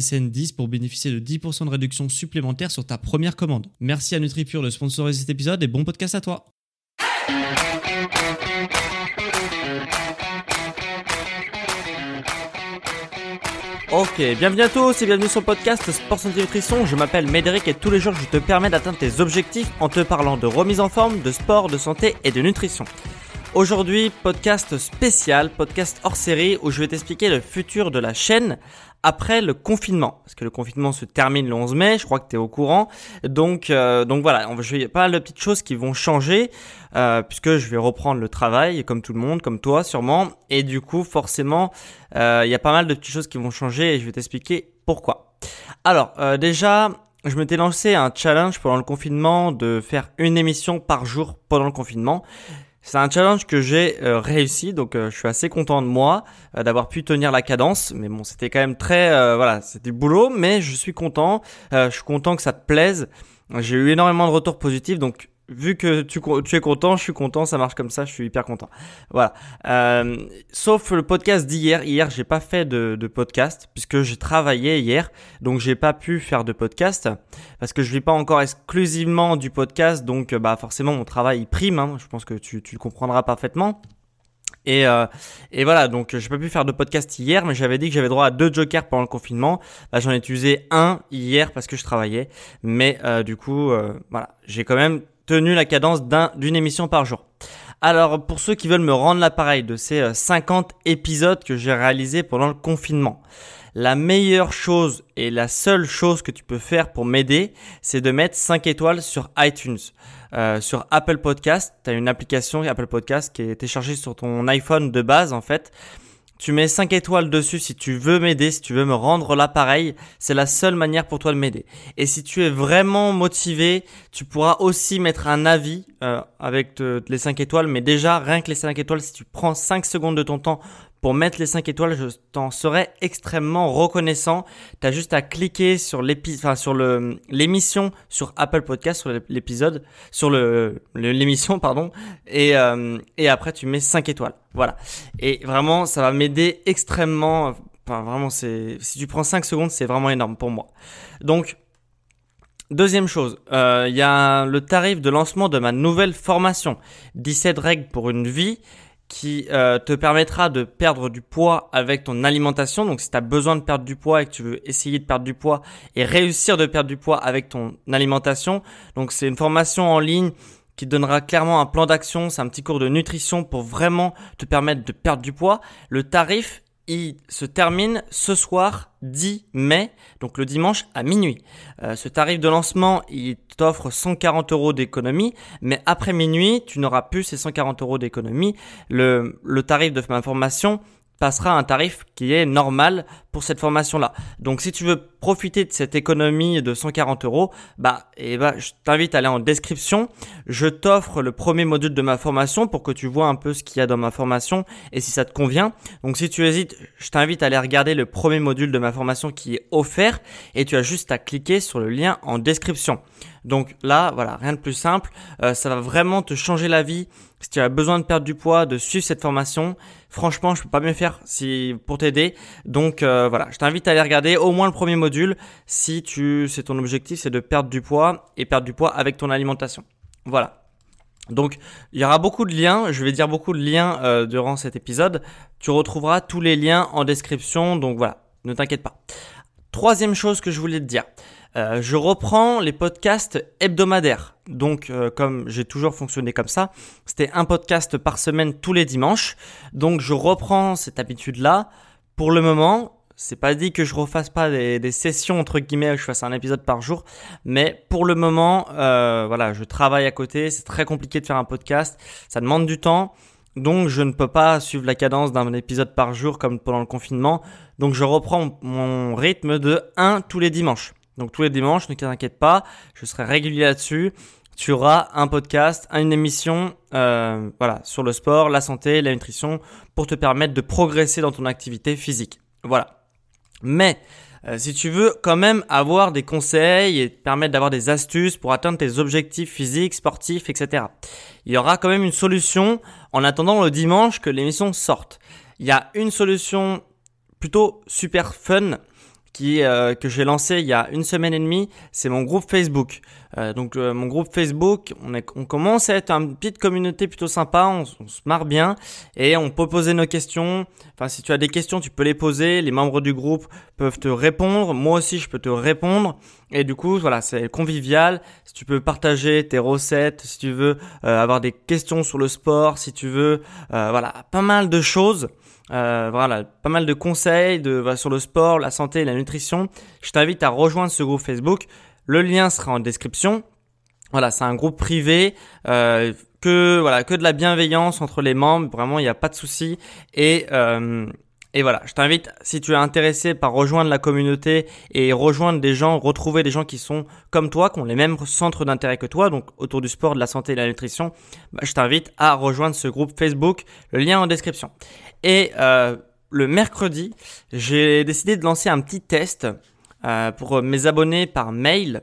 SSN 10 pour bénéficier de 10% de réduction supplémentaire sur ta première commande. Merci à NutriPure de sponsoriser cet épisode et bon podcast à toi. Ok, bienvenue à tous et bienvenue sur le podcast Sport Santé Nutrition. Je m'appelle Médéric et tous les jours je te permets d'atteindre tes objectifs en te parlant de remise en forme, de sport, de santé et de nutrition. Aujourd'hui, podcast spécial, podcast hors série où je vais t'expliquer le futur de la chaîne après le confinement. Parce que le confinement se termine le 11 mai, je crois que tu es au courant. Donc, euh, donc voilà, va, je vais, pas mal de petites choses qui vont changer euh, puisque je vais reprendre le travail comme tout le monde, comme toi sûrement. Et du coup, forcément, euh, il y a pas mal de petites choses qui vont changer et je vais t'expliquer pourquoi. Alors, euh, déjà, je m'étais lancé un challenge pendant le confinement de faire une émission par jour pendant le confinement. C'est un challenge que j'ai euh, réussi, donc euh, je suis assez content de moi euh, d'avoir pu tenir la cadence. Mais bon, c'était quand même très, voilà, c'était du boulot, mais je suis content. je suis content que ça te plaise. J'ai eu énormément de retours positifs, donc vu que tu, tu, es content, je suis content, ça marche comme ça, je suis hyper content. Voilà. Euh, sauf le podcast d'hier. Hier, j'ai pas fait de, de podcast puisque j'ai travaillé hier, donc j'ai pas pu faire de podcast parce que je vis pas encore exclusivement du podcast, donc bah forcément mon travail il prime. Hein, je pense que tu, tu le comprendras parfaitement. Et, euh, et voilà, donc j'ai pas pu faire de podcast hier, mais j'avais dit que j'avais droit à deux jokers pendant le confinement. Bah, j'en ai utilisé un hier parce que je travaillais, mais euh, du coup, euh, voilà, j'ai quand même tenu la cadence d'une émission par jour. Alors pour ceux qui veulent me rendre l'appareil de ces 50 euh, épisodes que j'ai réalisés pendant le confinement, la meilleure chose et la seule chose que tu peux faire pour m'aider, c'est de mettre 5 étoiles sur iTunes. Euh, sur Apple Podcast, tu as une application Apple Podcast qui est téléchargée sur ton iPhone de base en fait. Tu mets 5 étoiles dessus si tu veux m'aider, si tu veux me rendre l'appareil. C'est la seule manière pour toi de m'aider. Et si tu es vraiment motivé, tu pourras aussi mettre un avis euh, avec les 5 étoiles. Mais déjà, rien que les 5 étoiles, si tu prends 5 secondes de ton temps pour mettre les 5 étoiles, je t'en serais extrêmement reconnaissant. Tu as juste à cliquer sur l'épisode, sur le, l'émission sur Apple Podcast, sur l'épisode, sur le, l'émission, pardon. Et, euh, après, tu mets 5 étoiles. Voilà. Et vraiment, ça va m'aider extrêmement. Enfin, vraiment, c'est, si tu prends 5 secondes, c'est vraiment énorme pour moi. Donc, Deuxième chose, euh, il y a le tarif de lancement de ma nouvelle formation, 17 règles pour une vie qui euh, te permettra de perdre du poids avec ton alimentation. Donc si tu as besoin de perdre du poids et que tu veux essayer de perdre du poids et réussir de perdre du poids avec ton alimentation, donc c'est une formation en ligne qui donnera clairement un plan d'action, c'est un petit cours de nutrition pour vraiment te permettre de perdre du poids. Le tarif il se termine ce soir 10 mai, donc le dimanche à minuit. Euh, ce tarif de lancement, il t'offre 140 euros d'économie, mais après minuit, tu n'auras plus ces 140 euros d'économie. Le, le tarif de ma formation, passera un tarif qui est normal pour cette formation-là. Donc si tu veux profiter de cette économie de 140 euros, bah, et bah, je t'invite à aller en description. Je t'offre le premier module de ma formation pour que tu vois un peu ce qu'il y a dans ma formation et si ça te convient. Donc si tu hésites, je t'invite à aller regarder le premier module de ma formation qui est offert et tu as juste à cliquer sur le lien en description. Donc là, voilà, rien de plus simple. Euh, ça va vraiment te changer la vie si tu as besoin de perdre du poids, de suivre cette formation. Franchement, je peux pas mieux faire si pour t'aider. Donc euh, voilà, je t'invite à aller regarder au moins le premier module si tu c'est ton objectif, c'est de perdre du poids et perdre du poids avec ton alimentation. Voilà. Donc il y aura beaucoup de liens, je vais dire beaucoup de liens euh, durant cet épisode. Tu retrouveras tous les liens en description, donc voilà, ne t'inquiète pas. Troisième chose que je voulais te dire. Euh, je reprends les podcasts hebdomadaires. Donc, euh, comme j'ai toujours fonctionné comme ça, c'était un podcast par semaine tous les dimanches. Donc, je reprends cette habitude-là. Pour le moment, c'est pas dit que je refasse pas des, sessions entre guillemets, où je fasse un épisode par jour, mais pour le moment, euh, voilà, je travaille à côté. C'est très compliqué de faire un podcast. Ça demande du temps. Donc je ne peux pas suivre la cadence d'un épisode par jour comme pendant le confinement. Donc je reprends mon rythme de 1 tous les dimanches. Donc tous les dimanches, ne t'inquiète pas, je serai régulier là-dessus. Tu auras un podcast, une émission, euh, voilà, sur le sport, la santé, la nutrition, pour te permettre de progresser dans ton activité physique. Voilà. Mais euh, si tu veux quand même avoir des conseils et te permettre d'avoir des astuces pour atteindre tes objectifs physiques, sportifs, etc. Il y aura quand même une solution en attendant le dimanche que l'émission sorte. Il y a une solution plutôt super fun qui euh, que j'ai lancé il y a une semaine et demie, c'est mon groupe Facebook. Euh, donc euh, mon groupe Facebook, on, est, on commence à être une petite communauté plutôt sympa, on, on, se marre bien et on peut poser nos questions. Enfin si tu as des questions, tu peux les poser, les membres du groupe peuvent te répondre, moi aussi je peux te répondre et du coup voilà c'est convivial. Si tu peux partager tes recettes, si tu veux avoir des questions sur le sport, si tu veux voilà pas mal de choses. Euh, voilà, pas mal de conseils de, sur le sport, la santé et la nutrition. Je t'invite à rejoindre ce groupe Facebook. Le lien sera en description. Voilà, c'est un groupe privé. Euh, que voilà que de la bienveillance entre les membres vraiment il n'y a pas de souci et euh, et voilà, je t'invite, si tu es intéressé par rejoindre la communauté et rejoindre des gens, retrouver des gens qui sont comme toi, qui ont les mêmes centres d'intérêt que toi, donc autour du sport, de la santé et de la nutrition, bah, je t'invite à rejoindre ce groupe Facebook, le lien en description. Et euh, le mercredi, j'ai décidé de lancer un petit test euh, pour mes abonnés par mail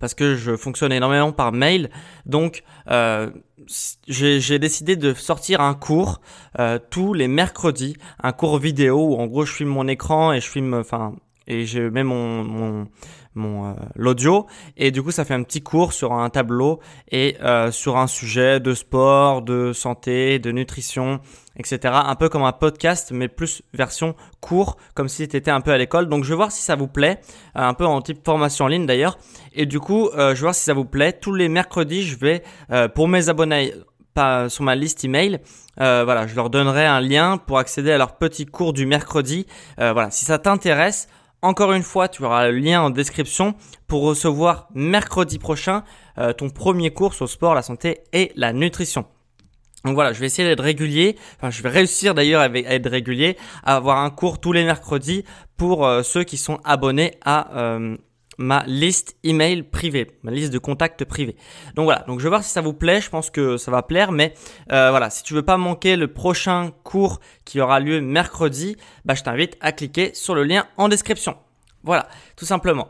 parce que je fonctionne énormément par mail. Donc, euh, j'ai décidé de sortir un cours euh, tous les mercredis, un cours vidéo où en gros je filme mon écran et je filme, enfin, et je mets mon, mon, mon euh, l'audio et du coup ça fait un petit cours sur un tableau et euh, sur un sujet de sport, de santé, de nutrition, etc. Un peu comme un podcast mais plus version court comme si tu étais un peu à l'école. Donc je vais voir si ça vous plaît, euh, un peu en type formation en ligne d'ailleurs. Et du coup je vais voir si ça vous plaît. Tous les mercredis je vais pour mes abonnés pas sur ma liste email, euh, voilà, je leur donnerai un lien pour accéder à leur petit cours du mercredi. voilà, si ça t'intéresse, encore une fois, tu auras le lien en description pour recevoir mercredi prochain euh, ton premier cours sur le sport, la santé et la nutrition. Donc voilà, je vais essayer d'être régulier. Enfin, je vais réussir d'ailleurs à être régulier, à avoir un cours tous les mercredis pour euh, ceux qui sont abonnés à euh, ma liste email privée, ma liste de contacts privés. Donc voilà, donc je vais voir si ça vous plaît, je pense que ça va plaire, mais euh, voilà, si tu veux pas manquer le prochain cours qui aura lieu mercredi, bah je t'invite à cliquer sur le lien en description. Voilà, tout simplement.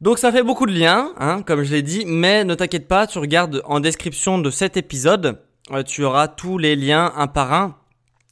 Donc ça fait beaucoup de liens, hein, comme je l'ai dit, mais ne t'inquiète pas, tu regardes en description de cet épisode, euh, tu auras tous les liens un par un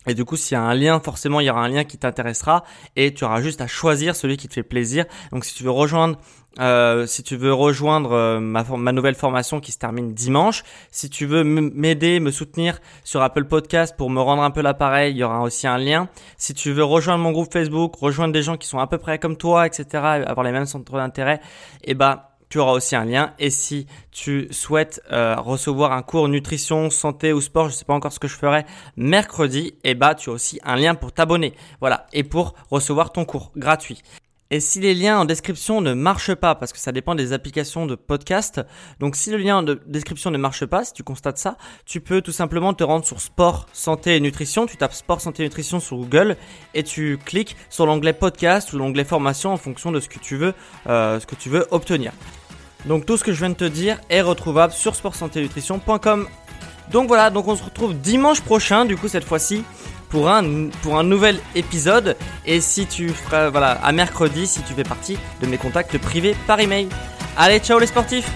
et du coup, s'il y a un lien, forcément, il y aura un lien qui t'intéressera et tu auras juste à choisir celui qui te fait plaisir. Donc, si tu veux rejoindre, euh, si tu veux rejoindre euh, ma, nouvelle formation qui se termine dimanche, si tu veux m'aider, me soutenir sur Apple Podcast pour me rendre un peu l'appareil, il y aura aussi un lien. Si tu veux rejoindre mon groupe Facebook, rejoindre des gens qui sont à peu près comme toi, etc., avoir les mêmes centres d'intérêt, eh ben tu auras aussi un lien. Et si tu souhaites euh, recevoir un cours nutrition, santé ou sport, je ne sais pas encore ce que je ferai mercredi, et eh bah tu as aussi un lien pour t'abonner. Voilà, et pour recevoir ton cours gratuit. Et si les liens en description ne marchent pas, parce que ça dépend des applications de podcast, donc si le lien en description ne marche pas, si tu constates ça, tu peux tout simplement te rendre sur sport, santé et nutrition, tu tapes sport, santé et nutrition sur Google et tu cliques sur l'onglet podcast ou l'onglet formation en fonction de ce que tu veux, euh, ce que tu obtenir. Donc tout ce que je viens de te dire est retrouvable sur nutrition.com. Donc voilà, donc on se retrouve dimanche prochain, du coup cette fois-ci, pour un, pour un nouvel épisode. Et si tu feras, voilà, à mercredi, si tu fais partie de mes contacts privés par email. Allez, ciao les sportifs